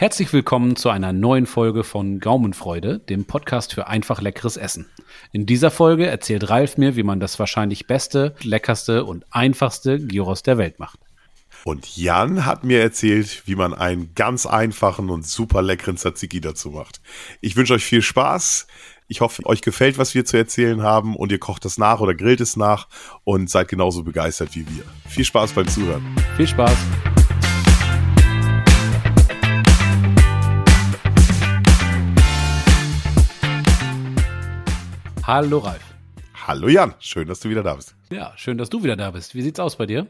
Herzlich willkommen zu einer neuen Folge von Gaumenfreude, dem Podcast für einfach leckeres Essen. In dieser Folge erzählt Ralf mir, wie man das wahrscheinlich beste, leckerste und einfachste Gyros der Welt macht. Und Jan hat mir erzählt, wie man einen ganz einfachen und super leckeren Tzatziki dazu macht. Ich wünsche euch viel Spaß. Ich hoffe, euch gefällt, was wir zu erzählen haben und ihr kocht es nach oder grillt es nach und seid genauso begeistert wie wir. Viel Spaß beim Zuhören. Viel Spaß. Hallo Ralf. Hallo Jan, schön, dass du wieder da bist. Ja, schön, dass du wieder da bist. Wie sieht's aus bei dir?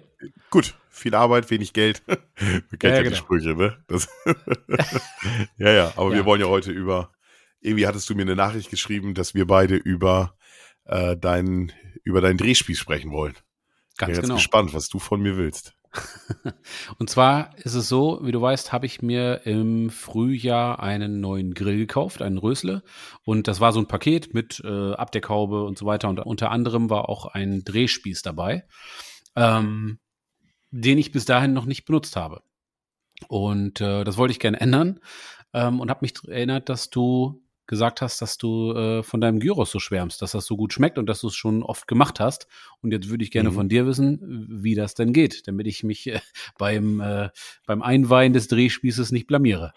Gut, viel Arbeit, wenig Geld. Du kennst ja, ja genau. die Sprüche, ne? Das ja, ja, aber ja. wir wollen ja heute über, irgendwie hattest du mir eine Nachricht geschrieben, dass wir beide über äh, deinen, über deinen Drehspiel sprechen wollen. Ganz Bin genau. Jetzt gespannt, was du von mir willst. Und zwar ist es so, wie du weißt, habe ich mir im Frühjahr einen neuen Grill gekauft, einen Rösle. Und das war so ein Paket mit äh, Abdeckhaube und so weiter. Und unter anderem war auch ein Drehspieß dabei, ähm, den ich bis dahin noch nicht benutzt habe. Und äh, das wollte ich gerne ändern ähm, und habe mich erinnert, dass du gesagt hast, dass du äh, von deinem Gyros so schwärmst, dass das so gut schmeckt und dass du es schon oft gemacht hast. Und jetzt würde ich gerne mhm. von dir wissen, wie das denn geht, damit ich mich äh, beim, äh, beim Einweihen des Drehspießes nicht blamiere.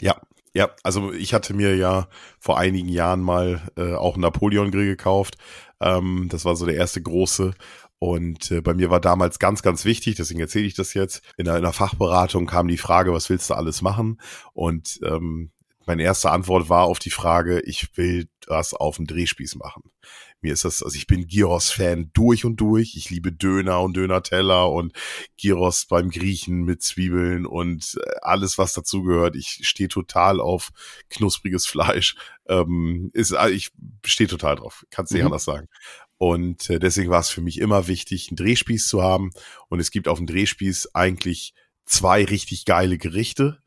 Ja, ja, also ich hatte mir ja vor einigen Jahren mal äh, auch einen Napoleon-Grill gekauft. Ähm, das war so der erste große. Und äh, bei mir war damals ganz, ganz wichtig, deswegen erzähle ich das jetzt. In einer, in einer Fachberatung kam die Frage, was willst du alles machen? Und ähm, meine erste Antwort war auf die Frage, ich will das auf dem Drehspieß machen. Mir ist das, also ich bin Gyros-Fan durch und durch. Ich liebe Döner und Döner-Teller und Gyros beim Griechen mit Zwiebeln und äh, alles, was dazugehört. Ich stehe total auf knuspriges Fleisch. Ähm, ist, äh, ich stehe total drauf. Kannst nicht mhm. anders sagen. Und äh, deswegen war es für mich immer wichtig, einen Drehspieß zu haben. Und es gibt auf dem Drehspieß eigentlich zwei richtig geile Gerichte.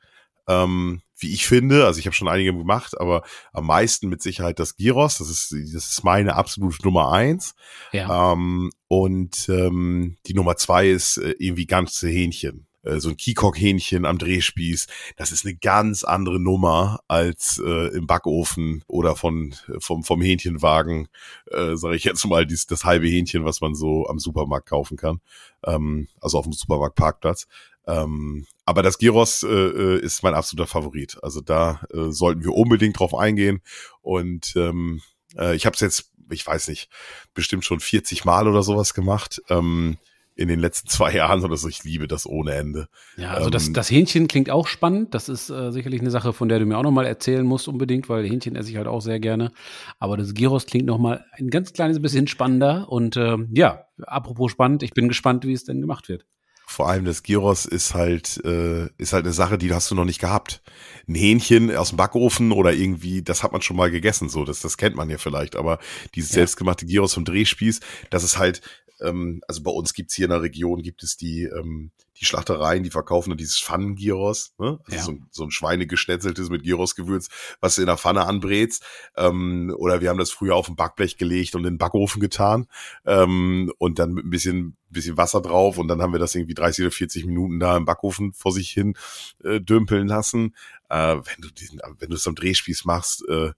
Ähm, wie ich finde, also ich habe schon einige gemacht, aber am meisten mit Sicherheit das Gyros. Das ist, das ist meine absolute Nummer eins. Ja. Ähm, und ähm, die Nummer zwei ist äh, irgendwie ganze Hähnchen. Äh, so ein Kikok-Hähnchen am Drehspieß. Das ist eine ganz andere Nummer als äh, im Backofen oder von vom vom Hähnchenwagen, äh, sage ich jetzt mal, dies, das halbe Hähnchen, was man so am Supermarkt kaufen kann. Ähm, also auf dem Supermarktparkplatz. Ähm, aber das Gyros äh, äh, ist mein absoluter Favorit. Also da äh, sollten wir unbedingt drauf eingehen. Und ähm, äh, ich habe es jetzt, ich weiß nicht, bestimmt schon 40 Mal oder sowas gemacht. Ähm, in den letzten zwei Jahren oder so. Ich liebe das ohne Ende. Ja, also das, ähm, das Hähnchen klingt auch spannend. Das ist äh, sicherlich eine Sache, von der du mir auch nochmal erzählen musst unbedingt, weil Hähnchen esse ich halt auch sehr gerne. Aber das Gyros klingt nochmal ein ganz kleines bisschen spannender. Und äh, ja, apropos spannend, ich bin gespannt, wie es denn gemacht wird. Vor allem das Gyros ist halt, äh, ist halt eine Sache, die hast du noch nicht gehabt. Ein Hähnchen aus dem Backofen oder irgendwie, das hat man schon mal gegessen, so, das, das kennt man ja vielleicht, aber dieses ja. selbstgemachte Gyros vom Drehspieß, das ist halt, ähm, also bei uns gibt's hier in der Region, gibt es die, ähm, die Schlachtereien, die verkaufen dann dieses Pfannengyros, ne? Also ja. so, so ein Schweinegeschnetzeltes mit Gyrosgewürz, was du in der Pfanne anbrätst. Ähm, oder wir haben das früher auf ein Backblech gelegt und in den Backofen getan ähm, und dann mit ein bisschen, bisschen Wasser drauf und dann haben wir das irgendwie 30 oder 40 Minuten da im Backofen vor sich hin äh, dümpeln lassen. Äh, wenn du diesen, wenn du es am Drehspieß machst, äh,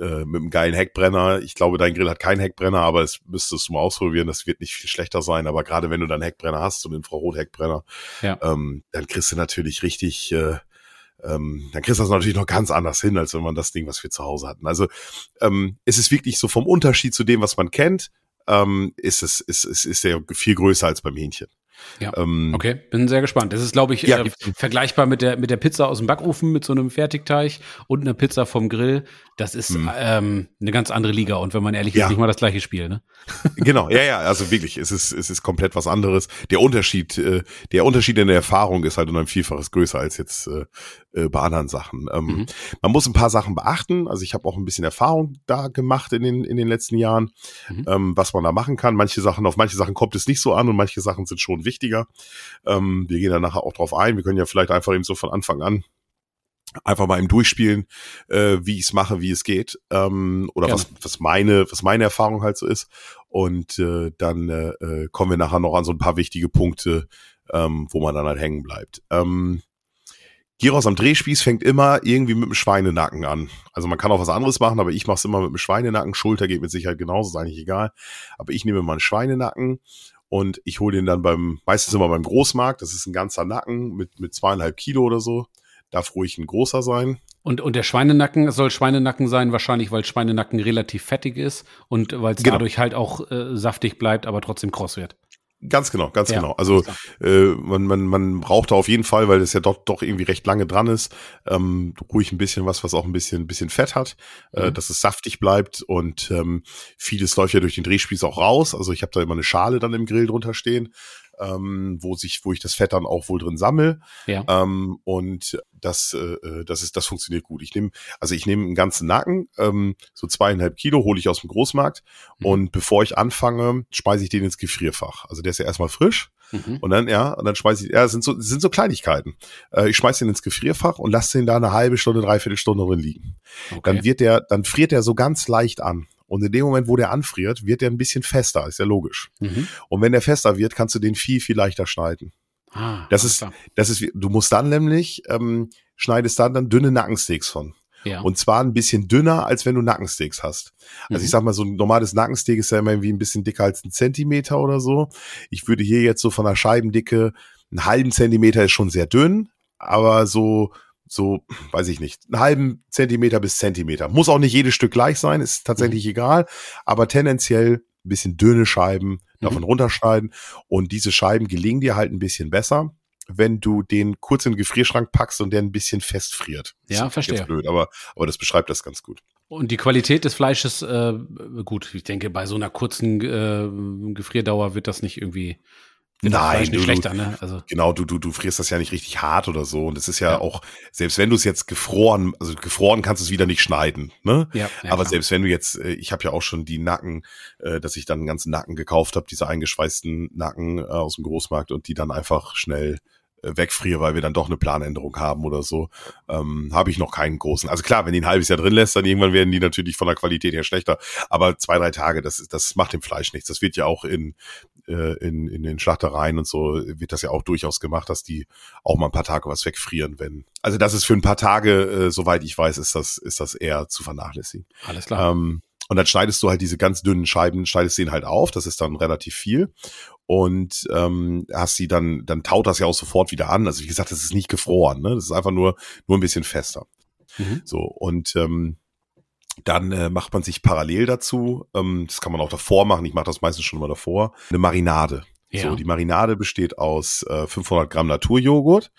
äh, mit einem geilen Heckbrenner. Ich glaube, dein Grill hat keinen Heckbrenner, aber es müsstest du mal ausprobieren. Das wird nicht viel schlechter sein. Aber gerade wenn du dann Heckbrenner hast, so einen Infrarot-Heckbrenner, ja. ähm, dann kriegst du natürlich richtig, äh, ähm, dann kriegst du das natürlich noch ganz anders hin, als wenn man das Ding, was wir zu Hause hatten. Also ähm, es ist wirklich so vom Unterschied zu dem, was man kennt, ähm, ist es ist, ist, ist der viel größer als beim Hähnchen. Ja. Ähm, okay, bin sehr gespannt. Das ist, glaube ich, ja, äh, vergleichbar mit der, mit der Pizza aus dem Backofen mit so einem Fertigteig und einer Pizza vom Grill. Das ist hm. ähm, eine ganz andere Liga und wenn man ehrlich ja. ist, nicht mal das gleiche Spiel, ne? Genau, ja, ja, also wirklich, es ist, es ist komplett was anderes. Der Unterschied, äh, der Unterschied in der Erfahrung ist halt um ein Vielfaches größer als jetzt äh, äh, bei anderen Sachen. Ähm, mhm. Man muss ein paar Sachen beachten. Also ich habe auch ein bisschen Erfahrung da gemacht in den, in den letzten Jahren, mhm. ähm, was man da machen kann. Manche Sachen, auf manche Sachen kommt es nicht so an und manche Sachen sind schon wichtiger. Ähm, wir gehen da nachher auch drauf ein. Wir können ja vielleicht einfach eben so von Anfang an einfach mal im Durchspielen, äh, wie ich es mache, wie es geht, ähm, oder was, was meine, was meine Erfahrung halt so ist. Und äh, dann äh, äh, kommen wir nachher noch an so ein paar wichtige Punkte, ähm, wo man dann halt hängen bleibt. Ähm, Gyros am Drehspieß fängt immer irgendwie mit dem Schweinenacken an. Also man kann auch was anderes machen, aber ich mache es immer mit dem Schweinenacken. Schulter geht mit Sicherheit genauso, ist eigentlich egal. Aber ich nehme mal einen Schweinenacken und ich hole den dann beim, meistens immer beim Großmarkt. Das ist ein ganzer Nacken mit, mit zweieinhalb Kilo oder so. Darf ruhig ein großer sein. Und, und der Schweinenacken soll Schweinenacken sein, wahrscheinlich, weil Schweinenacken relativ fettig ist und weil es genau. dadurch halt auch äh, saftig bleibt, aber trotzdem kross wird. Ganz genau, ganz ja, genau. Also äh, man, man, man braucht da auf jeden Fall, weil das ja doch, doch irgendwie recht lange dran ist, ähm, ruhig ein bisschen was, was auch ein bisschen, ein bisschen Fett hat, äh, mhm. äh, dass es saftig bleibt und ähm, vieles läuft ja durch den Drehspieß auch raus. Also ich habe da immer eine Schale dann im Grill drunter stehen ähm, wo sich, wo ich das Fett dann auch wohl drin sammel. Ja. Ähm, und das, äh, äh, das ist, das funktioniert gut. Ich nehme, also ich nehme einen ganzen Nacken, ähm, so zweieinhalb Kilo hole ich aus dem Großmarkt mhm. und bevor ich anfange, speise ich den ins Gefrierfach. Also der ist ja erstmal frisch. Mhm. Und dann, ja, und dann schmeiße ich, ja, das sind so, das sind so Kleinigkeiten. Äh, ich schmeiße den ins Gefrierfach und lasse den da eine halbe Stunde, dreiviertel Stunde drin liegen. Okay. Dann wird der, dann friert der so ganz leicht an. Und in dem Moment, wo der anfriert, wird der ein bisschen fester, ist ja logisch. Mhm. Und wenn der fester wird, kannst du den viel, viel leichter schneiden. Ah, das ist, klar. das ist, du musst dann nämlich, ähm, schneidest dann dann dünne Nackensteaks von. Ja. Und zwar ein bisschen dünner, als wenn du Nackensteaks hast. Also mhm. ich sag mal, so ein normales Nackensteak ist ja immer irgendwie ein bisschen dicker als ein Zentimeter oder so. Ich würde hier jetzt so von der Scheibendicke, einen halben Zentimeter ist schon sehr dünn, aber so so, weiß ich nicht, einen halben Zentimeter bis Zentimeter. Muss auch nicht jedes Stück gleich sein, ist tatsächlich mhm. egal, aber tendenziell ein bisschen dünne Scheiben davon mhm. runterschneiden und diese Scheiben gelingen dir halt ein bisschen besser, wenn du den kurz in den Gefrierschrank packst und der ein bisschen festfriert. Ja, verstehe. Jetzt blöd, aber, aber das beschreibt das ganz gut. Und die Qualität des Fleisches, äh, gut, ich denke, bei so einer kurzen äh, Gefrierdauer wird das nicht irgendwie Nein, nicht du, schlechter, ne? Also genau, du du du frierst das ja nicht richtig hart oder so und es ist ja, ja, auch selbst wenn du es jetzt gefroren, also gefroren kannst du es wieder nicht schneiden, ne? Ja, ja Aber klar. selbst wenn du jetzt, äh, ich habe ja auch schon die Nacken, äh, dass ich dann einen ganzen Nacken gekauft habe, diese eingeschweißten Nacken äh, aus dem Großmarkt und die dann einfach schnell wegfriere, weil wir dann doch eine Planänderung haben oder so, ähm, habe ich noch keinen großen. Also klar, wenn die ein halbes Jahr drin lässt, dann irgendwann werden die natürlich von der Qualität her schlechter. Aber zwei, drei Tage, das, das macht dem Fleisch nichts. Das wird ja auch in, äh, in, in den Schlachtereien und so, wird das ja auch durchaus gemacht, dass die auch mal ein paar Tage was wegfrieren, wenn. Also das ist für ein paar Tage, äh, soweit ich weiß, ist das, ist das eher zu vernachlässigen. Alles klar. Ähm, und dann schneidest du halt diese ganz dünnen Scheiben, schneidest den halt auf, das ist dann relativ viel. Und ähm, hast sie dann, dann taut das ja auch sofort wieder an. Also wie gesagt, das ist nicht gefroren, ne? Das ist einfach nur, nur ein bisschen fester. Mhm. So, und ähm, dann äh, macht man sich parallel dazu, ähm, das kann man auch davor machen, ich mache das meistens schon mal davor, eine Marinade. Ja. So, die Marinade besteht aus äh, 500 Gramm Naturjoghurt.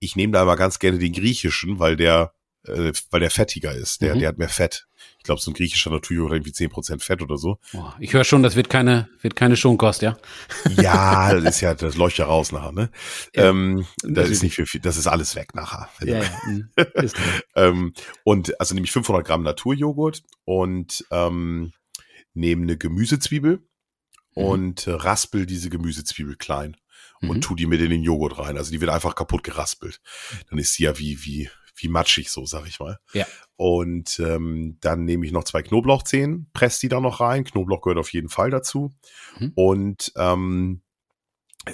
Ich nehme da aber ganz gerne den griechischen, weil der äh, weil der fettiger ist. Der, mhm. der hat mehr Fett. Ich glaube, so ein griechischer Naturjoghurt hat irgendwie zehn Prozent Fett oder so. Oh, ich höre schon, das wird keine, wird keine Schonkost, ja? Ja, das ist ja, das leuchtet ja raus nachher, ne? Ja, ähm, das ist nicht viel, viel, das ist alles weg nachher. Ja, ja. Mhm. ähm, und also nehme ich 500 Gramm Naturjoghurt und ähm, nehme eine Gemüsezwiebel mhm. und äh, raspel diese Gemüsezwiebel klein und mhm. tu die mit in den Joghurt rein. Also die wird einfach kaputt geraspelt. Dann ist sie ja wie, wie, wie matschig so, sag ich mal. Ja. Und ähm, dann nehme ich noch zwei Knoblauchzehen, presse die da noch rein. Knoblauch gehört auf jeden Fall dazu. Mhm. Und ähm,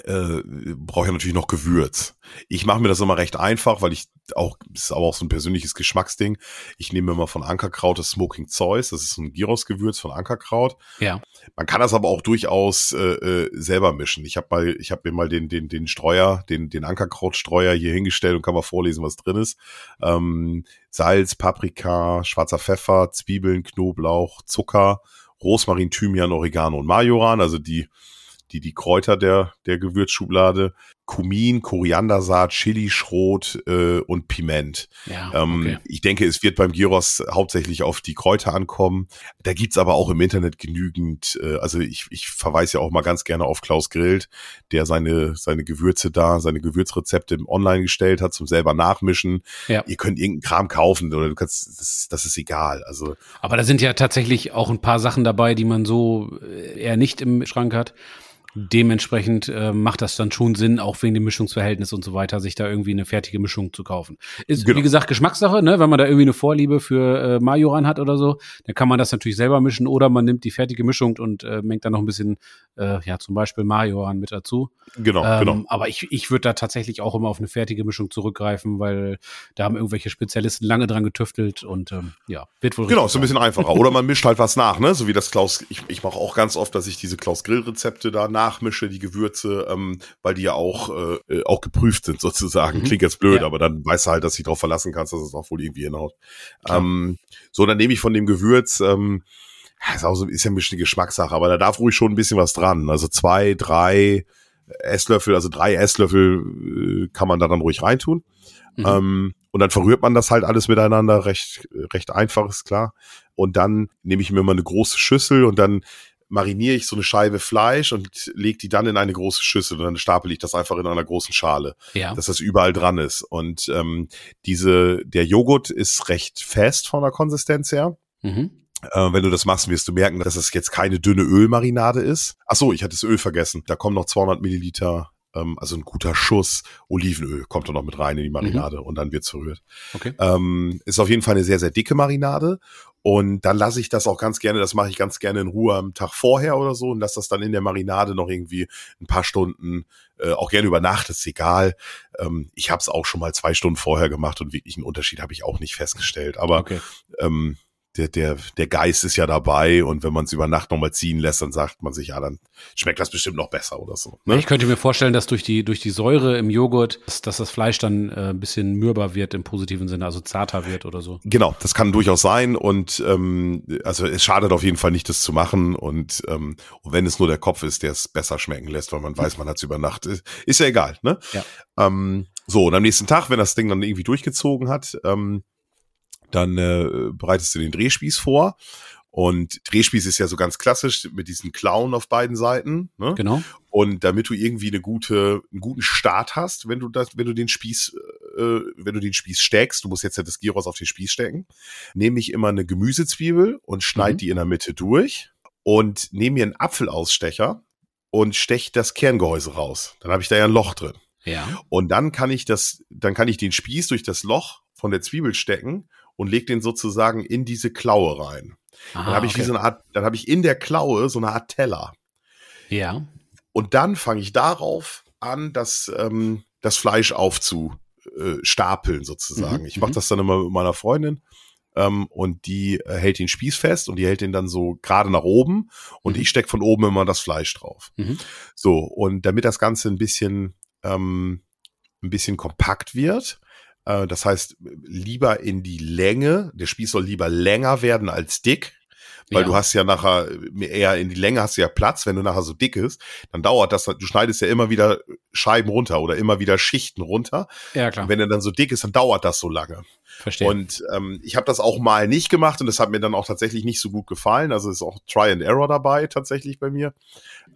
äh, brauche ich natürlich noch Gewürz. Ich mache mir das immer recht einfach, weil ich auch, das ist aber auch so ein persönliches Geschmacksding. Ich nehme immer von Ankerkraut das Smoking Zeus, das ist so ein Gyros-Gewürz von Ankerkraut. Ja. Man kann das aber auch durchaus äh, äh, selber mischen. Ich habe mal, ich habe mir mal den den den Streuer, den den Ankerkrautstreuer hier hingestellt und kann mal vorlesen, was drin ist. Ähm, Salz, Paprika, schwarzer Pfeffer, Zwiebeln, Knoblauch, Zucker, Rosmarin, Thymian, Oregano und Majoran, also die die, die Kräuter der, der Gewürzschublade, Kumin, Koriandersaat, Chilischrot äh, und Piment. Ja, ähm, okay. Ich denke, es wird beim Gyros hauptsächlich auf die Kräuter ankommen. Da gibt's aber auch im Internet genügend, äh, also ich, ich verweise ja auch mal ganz gerne auf Klaus Grillt, der seine, seine Gewürze da, seine Gewürzrezepte online gestellt hat zum selber nachmischen. Ja. Ihr könnt irgendeinen Kram kaufen oder du kannst, das, das ist egal. Also, aber da sind ja tatsächlich auch ein paar Sachen dabei, die man so äh, eher nicht im Schrank hat. Dementsprechend äh, macht das dann schon Sinn, auch wegen dem Mischungsverhältnis und so weiter, sich da irgendwie eine fertige Mischung zu kaufen. Ist, genau. wie gesagt, Geschmackssache, ne? Wenn man da irgendwie eine Vorliebe für äh, Majoran hat oder so, dann kann man das natürlich selber mischen oder man nimmt die fertige Mischung und äh, mengt dann noch ein bisschen, äh, ja, zum Beispiel Majoran mit dazu. Genau, ähm, genau. Aber ich, ich würde da tatsächlich auch immer auf eine fertige Mischung zurückgreifen, weil da haben irgendwelche Spezialisten lange dran getüftelt und ähm, ja, wird wohl Genau, ist ein bisschen einfacher. Oder man mischt halt was nach, ne? So wie das Klaus, ich, ich mache auch ganz oft, dass ich diese Klaus Grill-Rezepte da nachmische, die Gewürze, ähm, weil die ja auch, äh, auch geprüft sind sozusagen. Mhm. Klingt jetzt blöd, ja. aber dann weißt du halt, dass du dich darauf verlassen kannst, dass es auch wohl irgendwie hinhaut. Ähm, so, dann nehme ich von dem Gewürz, ähm, ist, auch so, ist ja ein bisschen Geschmackssache, aber da darf ruhig schon ein bisschen was dran. Also zwei, drei Esslöffel, also drei Esslöffel äh, kann man da dann ruhig reintun. Mhm. Ähm, und dann verrührt man das halt alles miteinander, recht, recht einfach, ist klar. Und dann nehme ich mir mal eine große Schüssel und dann mariniere ich so eine Scheibe Fleisch und lege die dann in eine große Schüssel und dann stapel ich das einfach in einer großen Schale, ja. dass das überall dran ist. Und ähm, diese, der Joghurt ist recht fest von der Konsistenz her. Mhm. Äh, wenn du das machst, wirst du merken, dass es jetzt keine dünne Ölmarinade ist. Ach so, ich hatte das Öl vergessen. Da kommen noch 200 Milliliter ähm, also ein guter Schuss Olivenöl kommt da noch mit rein in die Marinade mhm. und dann wird's verrührt. Okay. Ähm, ist auf jeden Fall eine sehr, sehr dicke Marinade. Und dann lasse ich das auch ganz gerne, das mache ich ganz gerne in Ruhe am Tag vorher oder so und lasse das dann in der Marinade noch irgendwie ein paar Stunden, äh, auch gerne über Nacht, ist egal. Ähm, ich habe es auch schon mal zwei Stunden vorher gemacht und wirklich einen Unterschied habe ich auch nicht festgestellt. Aber okay. ähm, der, der, der Geist ist ja dabei und wenn man es über Nacht nochmal ziehen lässt, dann sagt man sich, ja, dann schmeckt das bestimmt noch besser oder so. Ne? Ich könnte mir vorstellen, dass durch die, durch die Säure im Joghurt, dass, dass das Fleisch dann äh, ein bisschen mürber wird im positiven Sinne, also zarter wird oder so. Genau, das kann durchaus sein und ähm, also es schadet auf jeden Fall nicht, das zu machen und, ähm, und wenn es nur der Kopf ist, der es besser schmecken lässt, weil man weiß, man hat es über Nacht, ist, ist ja egal, ne? Ja. Ähm, so, und am nächsten Tag, wenn das Ding dann irgendwie durchgezogen hat, ähm, dann äh, bereitest du den Drehspieß vor. Und Drehspieß ist ja so ganz klassisch mit diesen Klauen auf beiden Seiten. Ne? Genau. Und damit du irgendwie eine gute, einen guten Start hast, wenn du das, wenn du den Spieß, äh, wenn du den Spieß steckst, du musst jetzt ja das Gyros auf den Spieß stecken, nehme ich immer eine Gemüsezwiebel und schneide mhm. die in der Mitte durch und nehme mir einen Apfelausstecher und stech das Kerngehäuse raus. Dann habe ich da ja ein Loch drin. Ja. Und dann kann ich das, dann kann ich den Spieß durch das Loch von der Zwiebel stecken und leg den sozusagen in diese Klaue rein. Aha, dann habe ich okay. wie so eine Art, dann habe ich in der Klaue so eine Art Teller. Ja. Und dann fange ich darauf an, das, ähm, das Fleisch aufzustapeln sozusagen. Mhm, ich mache mhm. das dann immer mit meiner Freundin ähm, und die äh, hält den Spieß fest und die hält den dann so gerade nach oben und mhm. ich steck von oben immer das Fleisch drauf. Mhm. So, und damit das Ganze ein bisschen, ähm, ein bisschen kompakt wird, äh, das heißt, lieber in die Länge. Der Spieß soll lieber länger werden als dick. Weil ja. du hast ja nachher eher in die Länge hast du ja Platz, wenn du nachher so dick ist, dann dauert das, du schneidest ja immer wieder Scheiben runter oder immer wieder Schichten runter. Ja, klar. Und wenn er dann so dick ist, dann dauert das so lange. Verstehe. Und ähm, ich habe das auch mal nicht gemacht und das hat mir dann auch tatsächlich nicht so gut gefallen. Also ist auch Try and Error dabei tatsächlich bei mir.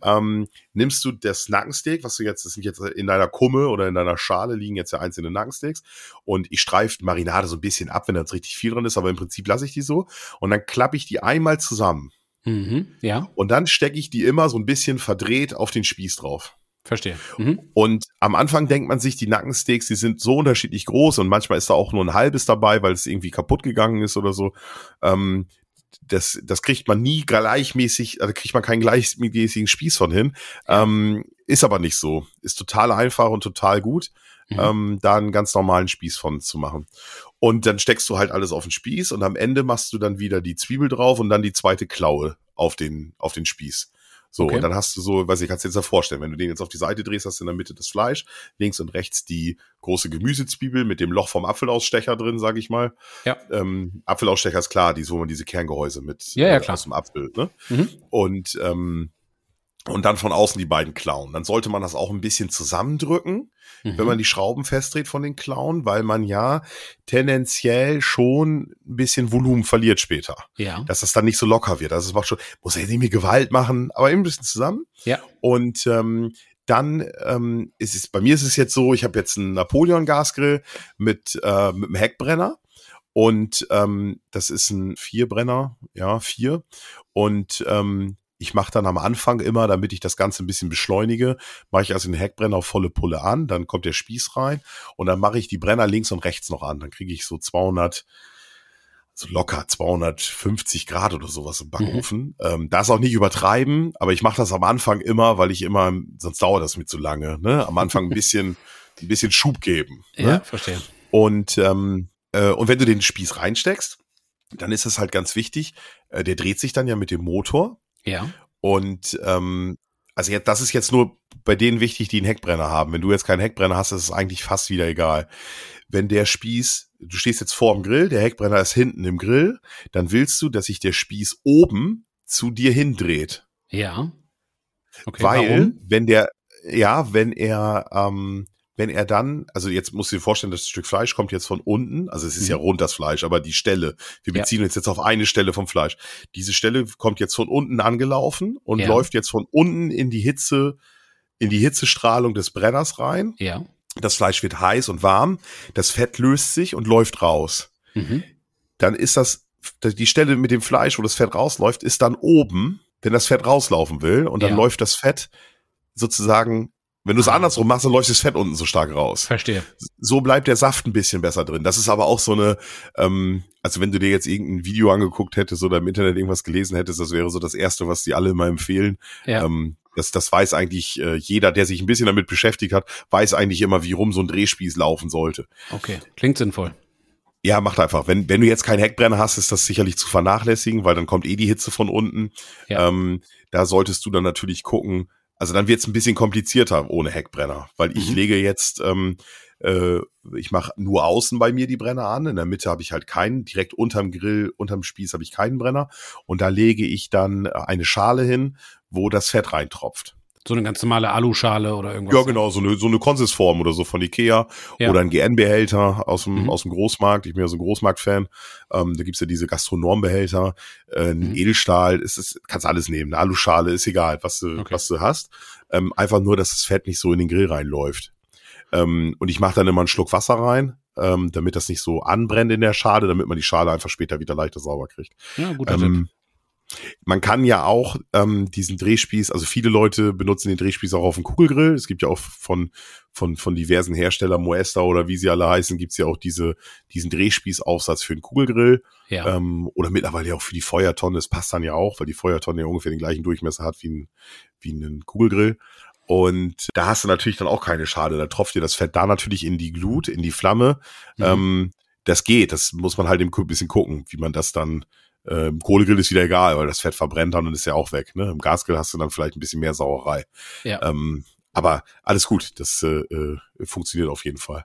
Ähm, nimmst du das Nackensteak, was du jetzt, das sind jetzt in deiner Kumme oder in deiner Schale liegen jetzt ja einzelne Nackensteaks und ich streife Marinade so ein bisschen ab, wenn da jetzt richtig viel drin ist, aber im Prinzip lasse ich die so und dann klappe ich die einmal zusammen. Mhm, ja. Und dann stecke ich die immer so ein bisschen verdreht auf den Spieß drauf. Verstehe. Mhm. Und am Anfang denkt man sich, die Nackensteaks, die sind so unterschiedlich groß und manchmal ist da auch nur ein halbes dabei, weil es irgendwie kaputt gegangen ist oder so. Ähm, das, das kriegt man nie gleichmäßig, also kriegt man keinen gleichmäßigen Spieß von hin. Ähm, ist aber nicht so. Ist total einfach und total gut, mhm. ähm, da einen ganz normalen Spieß von zu machen. Und dann steckst du halt alles auf den Spieß und am Ende machst du dann wieder die Zwiebel drauf und dann die zweite Klaue auf den, auf den Spieß. So, okay. und dann hast du so, weiß ich, kannst du dir jetzt vorstellen, wenn du den jetzt auf die Seite drehst, hast du in der Mitte das Fleisch, links und rechts die große Gemüsezwiebel mit dem Loch vom Apfelausstecher drin, sag ich mal. Ja. Ähm, Apfelausstecher ist klar, die, wo man diese Kerngehäuse mit ja, ja, äh, klar. aus dem Apfel, ne? Mhm. Und ähm, und dann von außen die beiden Klauen. Dann sollte man das auch ein bisschen zusammendrücken, mhm. wenn man die Schrauben festdreht von den Klauen, weil man ja tendenziell schon ein bisschen Volumen verliert später. Ja. Dass das dann nicht so locker wird. Also es macht schon, muss ja nicht mehr Gewalt machen, aber eben ein bisschen zusammen. Ja. Und ähm, dann ähm, ist es, bei mir ist es jetzt so, ich habe jetzt einen Napoleon-Gasgrill mit, äh, mit einem Heckbrenner. Und ähm, das ist ein Vierbrenner, ja, vier. Und ähm, ich mache dann am Anfang immer, damit ich das Ganze ein bisschen beschleunige, mache ich also den Heckbrenner auf volle Pulle an, dann kommt der Spieß rein und dann mache ich die Brenner links und rechts noch an. Dann kriege ich so 200, so locker 250 Grad oder sowas im Backofen. Mhm. Ähm, das auch nicht übertreiben, aber ich mache das am Anfang immer, weil ich immer, sonst dauert das mir zu lange. Ne? Am Anfang ein bisschen, ein bisschen Schub geben. Ne? Ja, verstehe. Und ähm, äh, und wenn du den Spieß reinsteckst, dann ist es halt ganz wichtig. Äh, der dreht sich dann ja mit dem Motor. Ja. Und ähm, also jetzt, das ist jetzt nur bei denen wichtig, die einen Heckbrenner haben. Wenn du jetzt keinen Heckbrenner hast, ist es eigentlich fast wieder egal. Wenn der Spieß, du stehst jetzt vor dem Grill, der Heckbrenner ist hinten im Grill, dann willst du, dass sich der Spieß oben zu dir hindreht. Ja. Okay, Weil, warum? wenn der, ja, wenn er, ähm, wenn er dann, also jetzt musst du dir vorstellen, das Stück Fleisch kommt jetzt von unten, also es ist mhm. ja rund das Fleisch, aber die Stelle, wir beziehen ja. uns jetzt auf eine Stelle vom Fleisch. Diese Stelle kommt jetzt von unten angelaufen und ja. läuft jetzt von unten in die Hitze, in die Hitzestrahlung des Brenners rein. Ja. Das Fleisch wird heiß und warm, das Fett löst sich und läuft raus. Mhm. Dann ist das, die Stelle mit dem Fleisch, wo das Fett rausläuft, ist dann oben, wenn das Fett rauslaufen will und dann ja. läuft das Fett sozusagen wenn du es ah. andersrum machst, dann läuft das Fett unten so stark raus. Verstehe. So bleibt der Saft ein bisschen besser drin. Das ist aber auch so eine, ähm, also wenn du dir jetzt irgendein Video angeguckt hättest oder im Internet irgendwas gelesen hättest, das wäre so das Erste, was die alle immer empfehlen. Ja. Ähm, das, das weiß eigentlich äh, jeder, der sich ein bisschen damit beschäftigt hat, weiß eigentlich immer, wie rum so ein Drehspieß laufen sollte. Okay, klingt sinnvoll. Ja, macht einfach. Wenn, wenn du jetzt keinen Heckbrenner hast, ist das sicherlich zu vernachlässigen, weil dann kommt eh die Hitze von unten. Ja. Ähm, da solltest du dann natürlich gucken, also dann wird es ein bisschen komplizierter ohne Heckbrenner, weil ich mhm. lege jetzt, ähm, äh, ich mache nur außen bei mir die Brenner an. In der Mitte habe ich halt keinen. Direkt unterm Grill, unterm Spieß habe ich keinen Brenner. Und da lege ich dann eine Schale hin, wo das Fett reintropft. So eine ganz normale Aluschale oder irgendwas. Ja, genau, so eine, so eine Konsisform oder so von Ikea ja. oder ein GN-Behälter aus dem, mhm. aus dem Großmarkt. Ich bin ja so ein Großmarkt-Fan. Ähm, da gibt's ja diese Gastronombehälter, äh, mhm. Edelstahl, ist es, kannst alles nehmen. Eine Aluschale, ist egal, was du, okay. was du hast. Ähm, einfach nur, dass das Fett nicht so in den Grill reinläuft. Ähm, und ich mache dann immer einen Schluck Wasser rein, ähm, damit das nicht so anbrennt in der Schale, damit man die Schale einfach später wieder leichter sauber kriegt. Ja, guter ähm, Tipp. Man kann ja auch ähm, diesen Drehspieß, also viele Leute benutzen den Drehspieß auch auf dem Kugelgrill. Es gibt ja auch von, von, von diversen Herstellern, Moesta oder wie sie alle heißen, gibt's ja auch diese, diesen Drehspießaufsatz für den Kugelgrill. Ja. Ähm, oder mittlerweile auch für die Feuertonne. Das passt dann ja auch, weil die Feuertonne ja ungefähr den gleichen Durchmesser hat wie ein, wie ein Kugelgrill. Und da hast du natürlich dann auch keine Schade. Da tropft dir das Fett da natürlich in die Glut, in die Flamme. Mhm. Ähm, das geht. Das muss man halt ein bisschen gucken, wie man das dann äh, Kohlegrill ist wieder egal, weil das Fett verbrennt dann und ist ja auch weg. Ne? Im Gasgrill hast du dann vielleicht ein bisschen mehr Sauerei. Ja. Ähm, aber alles gut, das äh, äh, funktioniert auf jeden Fall.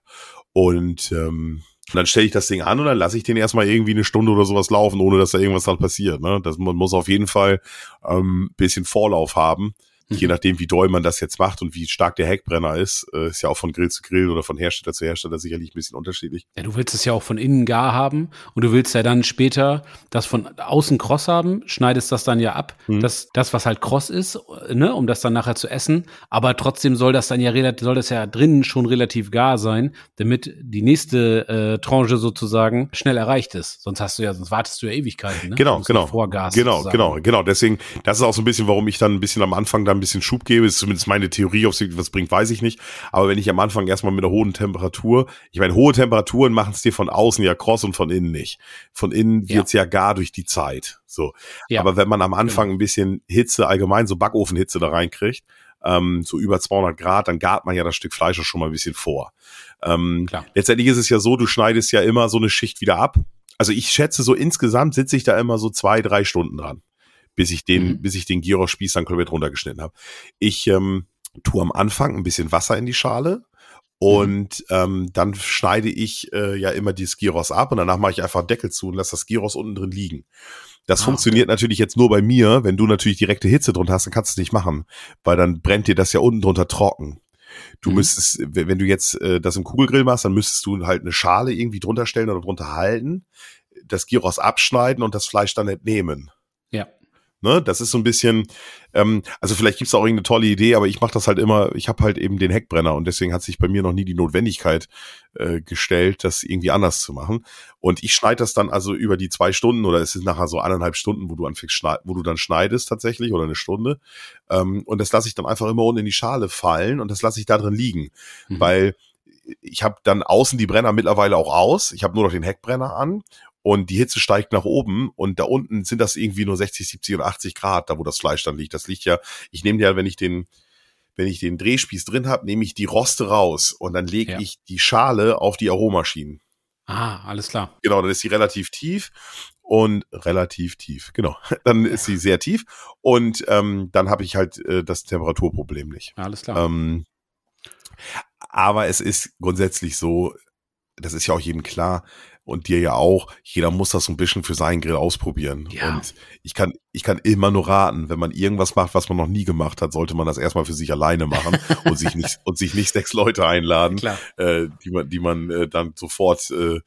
Und ähm, dann stelle ich das Ding an und dann lasse ich den erstmal irgendwie eine Stunde oder sowas laufen, ohne dass da irgendwas dann passiert. Ne? Das, man muss auf jeden Fall ähm, bisschen Vorlauf haben. Mhm. Je nachdem, wie doll man das jetzt macht und wie stark der Heckbrenner ist, äh, ist ja auch von Grill zu Grill oder von Hersteller zu Hersteller sicherlich ein bisschen unterschiedlich. Ja, du willst es ja auch von innen gar haben und du willst ja dann später das von außen kross haben, schneidest das dann ja ab, mhm. das, das, was halt kross ist, ne, um das dann nachher zu essen. Aber trotzdem soll das dann ja relativ, soll das ja drinnen schon relativ gar sein, damit die nächste äh, Tranche sozusagen schnell erreicht ist. Sonst hast du ja, sonst wartest du ja Ewigkeiten, ne? Genau, genau. Vorgas genau, sozusagen. genau, genau. Deswegen, das ist auch so ein bisschen, warum ich dann ein bisschen am Anfang da ein bisschen Schub gebe, ist zumindest meine Theorie, ob es was bringt, weiß ich nicht. Aber wenn ich am Anfang erstmal mit einer hohen Temperatur, ich meine, hohe Temperaturen machen es dir von außen ja kross und von innen nicht. Von innen wird's ja. ja gar durch die Zeit. So. Ja. Aber wenn man am Anfang genau. ein bisschen Hitze, allgemein so Backofenhitze da reinkriegt, ähm, so über 200 Grad, dann gart man ja das Stück Fleisch auch schon mal ein bisschen vor. Ähm, Klar. Letztendlich ist es ja so, du schneidest ja immer so eine Schicht wieder ab. Also ich schätze, so insgesamt sitze ich da immer so zwei, drei Stunden dran bis ich den, mhm. bis ich den Gyros-Spieß dann komplett runtergeschnitten habe. Ich ähm, tue am Anfang ein bisschen Wasser in die Schale und mhm. ähm, dann schneide ich äh, ja immer die Gyros ab und danach mache ich einfach Deckel zu und lasse das Gyros unten drin liegen. Das ah, funktioniert okay. natürlich jetzt nur bei mir. Wenn du natürlich direkte Hitze drunter hast, dann kannst du es nicht machen, weil dann brennt dir das ja unten drunter trocken. Du mhm. müsstest, wenn du jetzt äh, das im Kugelgrill machst, dann müsstest du halt eine Schale irgendwie drunter stellen oder drunter halten, das Gyros abschneiden und das Fleisch dann entnehmen. Ne? Das ist so ein bisschen, ähm, also vielleicht gibt's da auch irgendeine tolle Idee, aber ich mache das halt immer, ich habe halt eben den Heckbrenner und deswegen hat sich bei mir noch nie die Notwendigkeit äh, gestellt, das irgendwie anders zu machen. Und ich schneide das dann also über die zwei Stunden oder es ist nachher so eineinhalb Stunden, wo du anfängst, wo du dann schneidest tatsächlich oder eine Stunde. Ähm, und das lasse ich dann einfach immer unten in die Schale fallen und das lasse ich da drin liegen, mhm. weil ich habe dann außen die Brenner mittlerweile auch aus. Ich habe nur noch den Heckbrenner an und die Hitze steigt nach oben und da unten sind das irgendwie nur 60, 70 und 80 Grad, da wo das Fleisch dann liegt. Das liegt ja, ich nehme ja, wenn ich den, wenn ich den Drehspieß drin habe, nehme ich die Roste raus und dann lege ja. ich die Schale auf die Aromaschinen. Ah, alles klar. Genau, dann ist sie relativ tief und relativ tief, genau. Dann ist sie sehr tief und ähm, dann habe ich halt äh, das Temperaturproblem nicht. Alles klar. Ähm, aber es ist grundsätzlich so, das ist ja auch jedem klar, und dir ja auch, jeder muss das so ein bisschen für seinen Grill ausprobieren. Ja. Und ich kann, ich kann immer nur raten, wenn man irgendwas macht, was man noch nie gemacht hat, sollte man das erstmal für sich alleine machen und sich nicht, und sich nicht sechs Leute einladen, äh, die man, die man äh, dann sofort äh,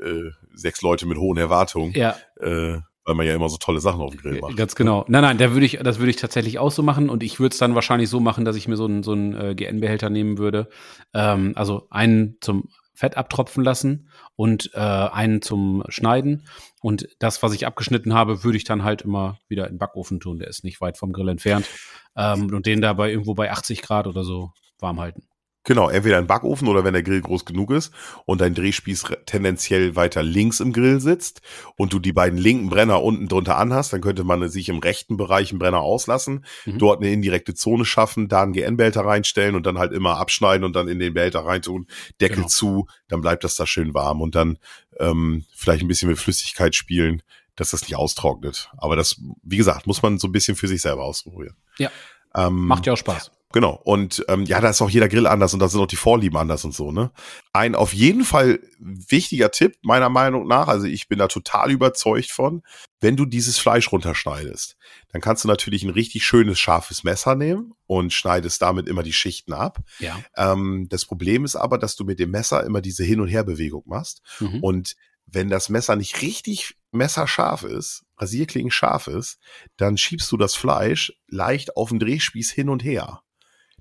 äh, sechs Leute mit hohen Erwartungen. Ja. Äh, weil man ja immer so tolle Sachen auf dem Grill macht. Ganz genau. Nein, nein, da würde ich, das würde ich tatsächlich auch so machen und ich würde es dann wahrscheinlich so machen, dass ich mir so einen so einen äh, GN-Behälter nehmen würde. Ähm, also einen zum Fett abtropfen lassen und äh, einen zum Schneiden. Und das, was ich abgeschnitten habe, würde ich dann halt immer wieder in den Backofen tun. Der ist nicht weit vom Grill entfernt. Ähm, und den dabei irgendwo bei 80 Grad oder so warm halten. Genau, entweder ein Backofen oder wenn der Grill groß genug ist und dein Drehspieß tendenziell weiter links im Grill sitzt und du die beiden linken Brenner unten drunter anhast, dann könnte man sich im rechten Bereich einen Brenner auslassen, mhm. dort eine indirekte Zone schaffen, da einen GN-Behälter reinstellen und dann halt immer abschneiden und dann in den Behälter reintun, Deckel genau. zu, dann bleibt das da schön warm und dann ähm, vielleicht ein bisschen mit Flüssigkeit spielen, dass das nicht austrocknet. Aber das, wie gesagt, muss man so ein bisschen für sich selber ausprobieren. Ja. Ähm, Macht ja auch Spaß. Genau. Und ähm, ja, da ist auch jeder Grill anders und da sind auch die Vorlieben anders und so, ne? Ein auf jeden Fall wichtiger Tipp, meiner Meinung nach, also ich bin da total überzeugt von, wenn du dieses Fleisch runterschneidest, dann kannst du natürlich ein richtig schönes, scharfes Messer nehmen und schneidest damit immer die Schichten ab. Ja. Ähm, das Problem ist aber, dass du mit dem Messer immer diese Hin- und Herbewegung machst. Mhm. Und wenn das Messer nicht richtig messerscharf ist, Rasierklingen scharf ist, dann schiebst du das Fleisch leicht auf den Drehspieß hin und her.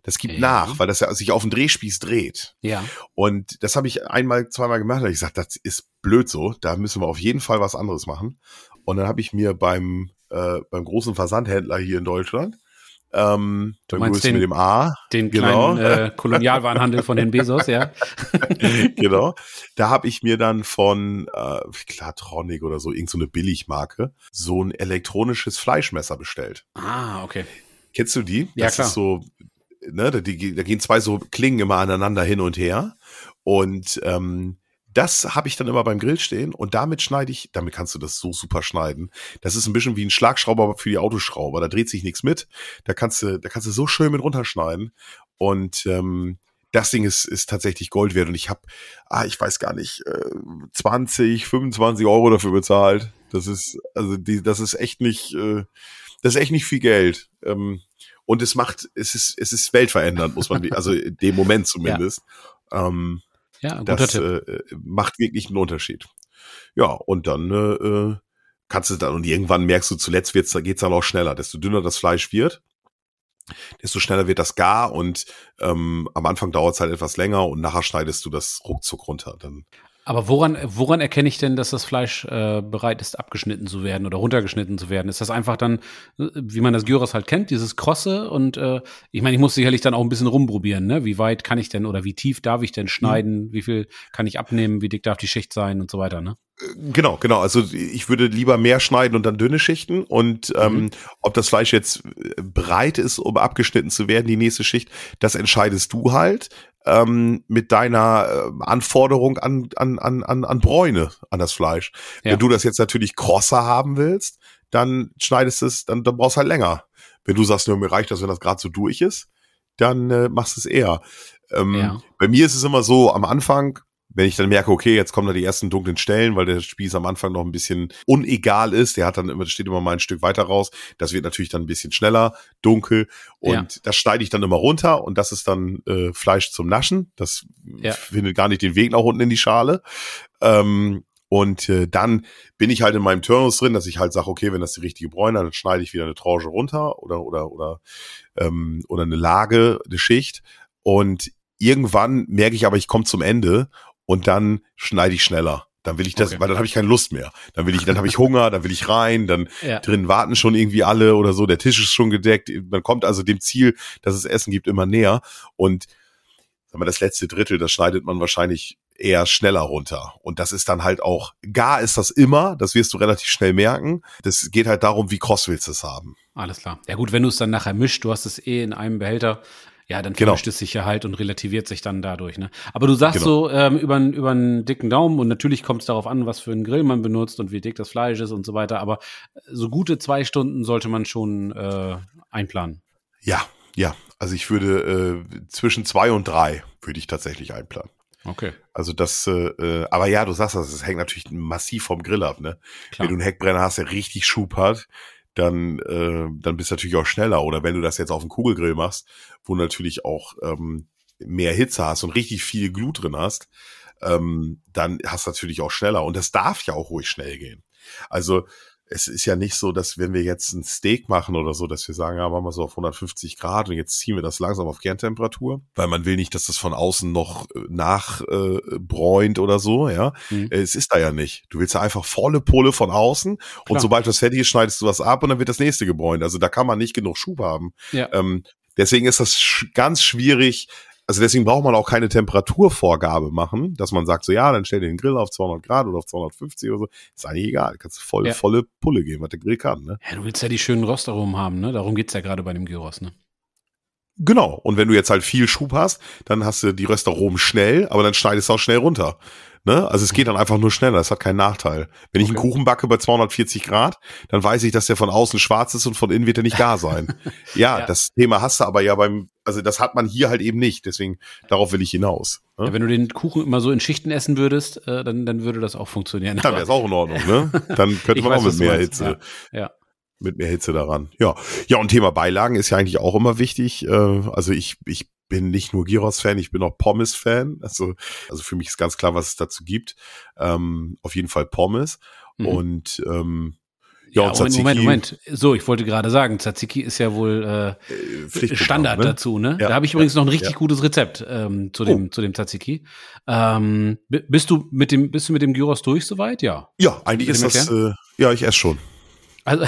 Das gibt ja. nach, weil das ja sich auf dem Drehspieß dreht. Ja. Und das habe ich einmal, zweimal gemacht. Da habe ich gesagt, das ist blöd so. Da müssen wir auf jeden Fall was anderes machen. Und dann habe ich mir beim äh, beim großen Versandhändler hier in Deutschland ähm, du meinst den, mit dem A. Den genau. kleinen äh, Kolonialwarenhandel von den Bezos, ja. genau. Da habe ich mir dann von äh, Klartronic oder so, irgend so eine Billigmarke, so ein elektronisches Fleischmesser bestellt. Ah, okay. Kennst du die? Ja, das klar. ist so ne, da, die, da gehen zwei so Klingen immer aneinander hin und her. Und ähm, das habe ich dann immer beim Grill stehen und damit schneide ich, damit kannst du das so super schneiden. Das ist ein bisschen wie ein Schlagschrauber für die Autoschrauber. Da dreht sich nichts mit. Da kannst du, da kannst du so schön mit runterschneiden. Und ähm, das Ding ist, ist tatsächlich Gold wert. Und ich habe, ah, ich weiß gar nicht, äh, 20, 25 Euro dafür bezahlt. Das ist, also die, das ist echt nicht, äh, das ist echt nicht viel Geld. Ähm, und es macht, es ist, es ist weltverändernd, muss man, also in dem Moment zumindest. Ja, ähm, ja das. Äh, macht wirklich einen Unterschied. Ja, und dann äh, äh, kannst du dann, und irgendwann merkst du, zuletzt wird's, geht's dann auch schneller. Desto dünner das Fleisch wird, desto schneller wird das gar und ähm, am Anfang dauert es halt etwas länger und nachher schneidest du das ruckzuck runter. Dann aber woran, woran erkenne ich denn, dass das Fleisch äh, bereit ist, abgeschnitten zu werden oder runtergeschnitten zu werden? Ist das einfach dann, wie man das Gyros halt kennt, dieses Krosse? Und äh, ich meine, ich muss sicherlich dann auch ein bisschen rumprobieren, ne? Wie weit kann ich denn oder wie tief darf ich denn schneiden? Mhm. Wie viel kann ich abnehmen? Wie dick darf die Schicht sein und so weiter, ne? Genau, genau. Also ich würde lieber mehr schneiden und dann dünne Schichten. Und ähm, mhm. ob das Fleisch jetzt äh, bereit ist, um abgeschnitten zu werden, die nächste Schicht, das entscheidest du halt ähm, mit deiner äh, Anforderung an, an, an, an, an Bräune an das Fleisch. Ja. Wenn du das jetzt natürlich krosser haben willst, dann schneidest es, dann, dann brauchst du halt länger. Wenn du sagst, nur mir reicht das, wenn das gerade so durch ist, dann äh, machst du es eher. Ähm, ja. Bei mir ist es immer so, am Anfang wenn ich dann merke, okay, jetzt kommen da die ersten dunklen Stellen, weil der Spieß am Anfang noch ein bisschen unegal ist, der hat dann immer, steht immer mal ein Stück weiter raus. Das wird natürlich dann ein bisschen schneller, dunkel und ja. das schneide ich dann immer runter und das ist dann äh, Fleisch zum Naschen. Das ja. findet gar nicht den Weg nach unten in die Schale. Ähm, Und äh, dann bin ich halt in meinem Turnus drin, dass ich halt sage, okay, wenn das die richtige Bräune, dann schneide ich wieder eine Tranche runter oder oder oder ähm, oder eine Lage, eine Schicht. Und irgendwann merke ich aber, ich komme zum Ende und dann schneide ich schneller. Dann will ich das, okay. weil dann habe ich keine Lust mehr. Dann will ich, dann habe ich Hunger, dann will ich rein, dann ja. drin warten schon irgendwie alle oder so, der Tisch ist schon gedeckt. Man kommt also dem Ziel, dass es Essen gibt, immer näher. Und sag mal, das letzte Drittel, das schneidet man wahrscheinlich eher schneller runter. Und das ist dann halt auch, gar ist das immer, das wirst du relativ schnell merken. Das geht halt darum, wie kross willst du es haben. Alles klar. Ja gut, wenn du es dann nachher mischt, du hast es eh in einem Behälter, ja, dann genau. es sich ja halt und relativiert sich dann dadurch. Ne? Aber du sagst genau. so ähm, über, über einen dicken Daumen und natürlich kommt es darauf an, was für einen Grill man benutzt und wie dick das Fleisch ist und so weiter. Aber so gute zwei Stunden sollte man schon äh, einplanen. Ja, ja. Also ich würde äh, zwischen zwei und drei würde ich tatsächlich einplanen. Okay. Also das, äh, äh, aber ja, du sagst das, es hängt natürlich massiv vom Grill ab, ne? Klar. Wenn du einen Heckbrenner hast, der richtig Schub hat, dann, äh, dann bist du natürlich auch schneller. Oder wenn du das jetzt auf dem Kugelgrill machst, wo natürlich auch ähm, mehr Hitze hast und richtig viel Glut drin hast, ähm, dann hast du natürlich auch schneller. Und das darf ja auch ruhig schnell gehen. Also es ist ja nicht so, dass wenn wir jetzt ein Steak machen oder so, dass wir sagen, ja, machen wir so auf 150 Grad und jetzt ziehen wir das langsam auf Kerntemperatur, weil man will nicht, dass das von außen noch äh, nachbräunt äh, oder so, ja. Mhm. Es ist da ja nicht. Du willst ja einfach volle Pulle von außen Klar. und sobald das fertig ist, schneidest du was ab und dann wird das nächste gebräunt. Also da kann man nicht genug Schub haben. Ja. Ähm, deswegen ist das sch ganz schwierig, also deswegen braucht man auch keine Temperaturvorgabe machen, dass man sagt so, ja, dann stell den Grill auf 200 Grad oder auf 250 oder so. Ist eigentlich egal. Kannst du voll, ja. volle Pulle geben, was der Grill kann, ne? Ja, du willst ja die schönen Rostaromen haben, ne? Darum geht's ja gerade bei dem Gyros, ne? Genau. Und wenn du jetzt halt viel Schub hast, dann hast du die Röstaromen schnell, aber dann schneidest du auch schnell runter. Ne? Also es geht dann einfach nur schneller, das hat keinen Nachteil. Wenn ich einen Kuchen backe bei 240 Grad, dann weiß ich, dass der von außen schwarz ist und von innen wird er nicht gar sein. ja, ja, das Thema hast du aber ja beim, also das hat man hier halt eben nicht, deswegen darauf will ich hinaus. Ne? Ja, wenn du den Kuchen immer so in Schichten essen würdest, äh, dann, dann würde das auch funktionieren. Dann wäre es auch in Ordnung, ne? Dann könnte man weiß, auch mit mehr Hitze. Ja. ja mit mehr Hitze daran. Ja, ja und Thema Beilagen ist ja eigentlich auch immer wichtig. Äh, also ich ich bin nicht nur Gyros-Fan, ich bin auch Pommes-Fan. Also, also für mich ist ganz klar, was es dazu gibt. Ähm, auf jeden Fall Pommes. Mhm. Und ähm, ja, ja und Moment, Moment, Moment. So, ich wollte gerade sagen, Tzatziki ist ja wohl äh, äh Standard ne? dazu, ne? Ja, da habe ich übrigens ja, noch ein richtig gutes Rezept ähm, zu dem oh. zu dem Tzatziki. Ähm, bist du mit dem bist du mit dem Gyros durch soweit? Ja. Ja, eigentlich ist das äh, ja, ich esse schon. Also,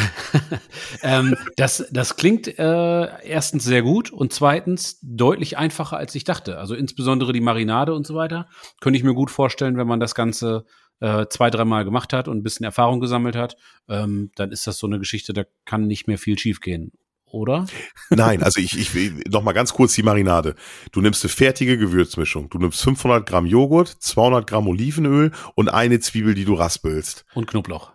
ähm, das, das klingt äh, erstens sehr gut und zweitens deutlich einfacher, als ich dachte. Also insbesondere die Marinade und so weiter. Könnte ich mir gut vorstellen, wenn man das Ganze äh, zwei, dreimal gemacht hat und ein bisschen Erfahrung gesammelt hat, ähm, dann ist das so eine Geschichte, da kann nicht mehr viel schiefgehen. Oder? Nein, also ich, ich noch mal ganz kurz die Marinade. Du nimmst eine fertige Gewürzmischung. Du nimmst 500 Gramm Joghurt, 200 Gramm Olivenöl und eine Zwiebel, die du raspelst. Und Knoblauch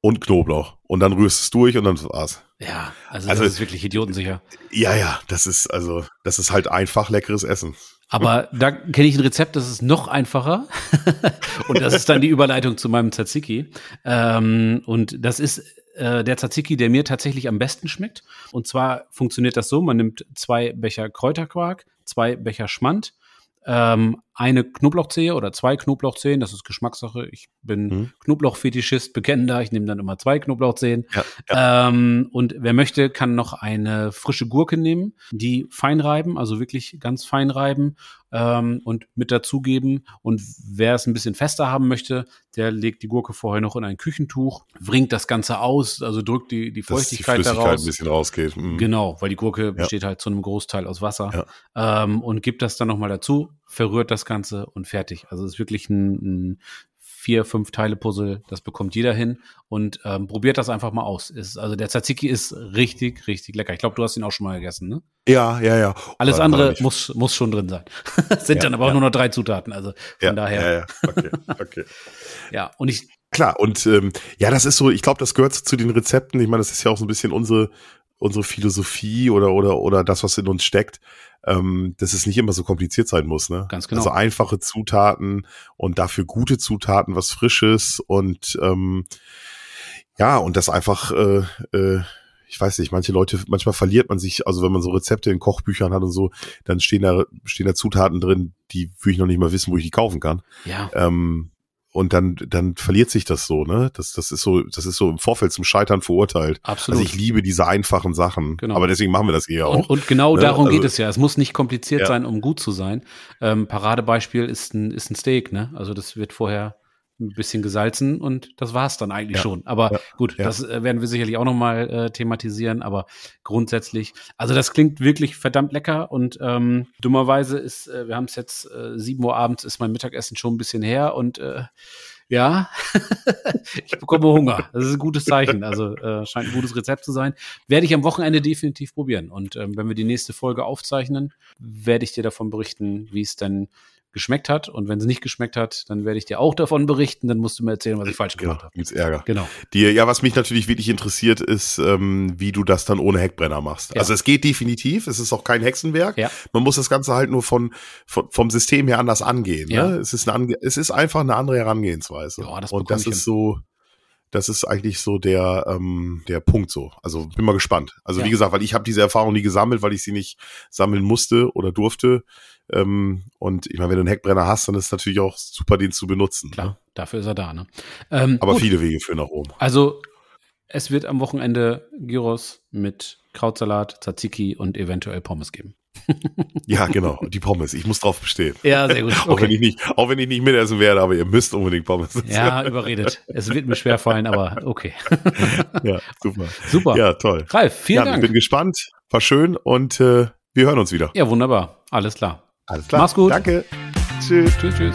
und Knoblauch. Und dann rührst es durch und dann war's. Ja, also, also das ist wirklich idiotensicher. Ja, ja, das ist also, das ist halt einfach leckeres Essen. Aber da kenne ich ein Rezept, das ist noch einfacher. und das ist dann die Überleitung zu meinem Tzatziki. Ähm, und das ist äh, der Tzatziki, der mir tatsächlich am besten schmeckt. Und zwar funktioniert das so, man nimmt zwei Becher Kräuterquark, zwei Becher Schmand, ähm, eine Knoblauchzehe oder zwei Knoblauchzehen, das ist Geschmackssache. Ich bin mhm. Knoblauchfetischist, bekennender, ich nehme dann immer zwei Knoblauchzehen. Ja, ja. Ähm, und wer möchte, kann noch eine frische Gurke nehmen, die fein reiben, also wirklich ganz fein reiben ähm, und mit dazugeben. Und wer es ein bisschen fester haben möchte, der legt die Gurke vorher noch in ein Küchentuch, bringt das Ganze aus, also drückt die, die Feuchtigkeit, die Flüssigkeit daraus. ein bisschen rausgeht. Mhm. Genau, weil die Gurke ja. besteht halt zu einem Großteil aus Wasser. Ähm, und gibt das dann nochmal dazu, verrührt das Ganze und fertig. Also es ist wirklich ein, ein vier, fünf Teile Puzzle, das bekommt jeder hin und ähm, probiert das einfach mal aus. Ist, also der Tzatziki ist richtig, richtig lecker. Ich glaube, du hast ihn auch schon mal gegessen, ne? Ja, ja, ja. Alles aber, andere aber muss, muss schon drin sein. Sind ja, dann aber ja. auch nur noch drei Zutaten, also von ja, daher. Ja, ja, okay, okay. ja, und ich. Klar, und ähm, ja, das ist so, ich glaube, das gehört zu den Rezepten. Ich meine, das ist ja auch so ein bisschen unsere, unsere Philosophie oder, oder, oder das, was in uns steckt ähm, dass es nicht immer so kompliziert sein muss. Ne? Ganz genau. Also einfache Zutaten und dafür gute Zutaten, was Frisches und ähm, ja, und das einfach, äh, äh, ich weiß nicht, manche Leute, manchmal verliert man sich, also wenn man so Rezepte in Kochbüchern hat und so, dann stehen da, stehen da Zutaten drin, die würde ich noch nicht mal wissen, wo ich die kaufen kann. Ja. Ähm, und dann, dann verliert sich das so, ne? Das, das ist so, das ist so im Vorfeld zum Scheitern verurteilt. Absolut. Also ich liebe diese einfachen Sachen. Genau. Aber deswegen machen wir das hier auch. Und, und genau Ne? darum Also- geht es ja. Es muss nicht kompliziert Ja. sein, um gut zu sein. Ähm, Paradebeispiel ist ein, ist ein Steak, ne? Also das wird vorher ein bisschen gesalzen und das war's dann eigentlich Ja. schon. Aber Ja. gut, Ja. das äh, werden wir sicherlich auch nochmal äh, thematisieren, aber grundsätzlich, also das klingt wirklich verdammt lecker und ähm, dummerweise ist, äh, wir haben es jetzt äh, 7 Uhr abends, ist mein Mittagessen schon ein bisschen her und äh, ja, ich bekomme Hunger. Das ist ein gutes Zeichen. Also äh, scheint ein gutes Rezept zu sein. Werde ich am Wochenende definitiv probieren. Und ähm, wenn wir die nächste Folge aufzeichnen, werde ich dir davon berichten, wie es denn geschmeckt hat. Und wenn es nicht geschmeckt hat, dann werde ich dir auch davon berichten. Dann musst du mir erzählen, was ich falsch gemacht Ja, habe. gibt's Ärger. Genau. Die, ja, was mich natürlich wirklich interessiert, ist, ähm, wie du das dann ohne Heckbrenner machst. Ja. Also es geht definitiv, es ist auch kein Hexenwerk. Ja. Man muss das Ganze halt nur von, von vom System her anders angehen. Ja. Ne? Es, ist eine, es ist einfach eine andere Herangehensweise. Ja, das Und das ist so, das ist eigentlich so der, ähm, der Punkt so. Also bin mal gespannt. Also Ja. wie gesagt, weil ich habe diese Erfahrung nie gesammelt, weil ich sie nicht sammeln musste oder durfte. Ähm, und ich meine, wenn du einen Heckbrenner hast, dann ist es natürlich auch super, den zu benutzen. Klar, dafür ist er da. Ne? Ähm, Aber gut. viele Wege führen nach oben. Also, es wird am Wochenende Gyros mit Krautsalat, Tzatziki und eventuell Pommes geben. Ja, genau. Die Pommes. Ich muss drauf bestehen. Ja, sehr gut. Auch, wenn ich nicht, auch wenn ich nicht mitessen werde, aber ihr müsst unbedingt Pommes essen. Ja, überredet. Es wird mir schwerfallen, aber okay. ja super. Super. Ja, toll. Ralf, vielen ja, ich Dank. bin gespannt. War schön und äh, wir hören uns wieder. Ja, wunderbar. Alles klar. Alles klar. Mach's gut. Danke. Tschüss. Tschüss, tschüss.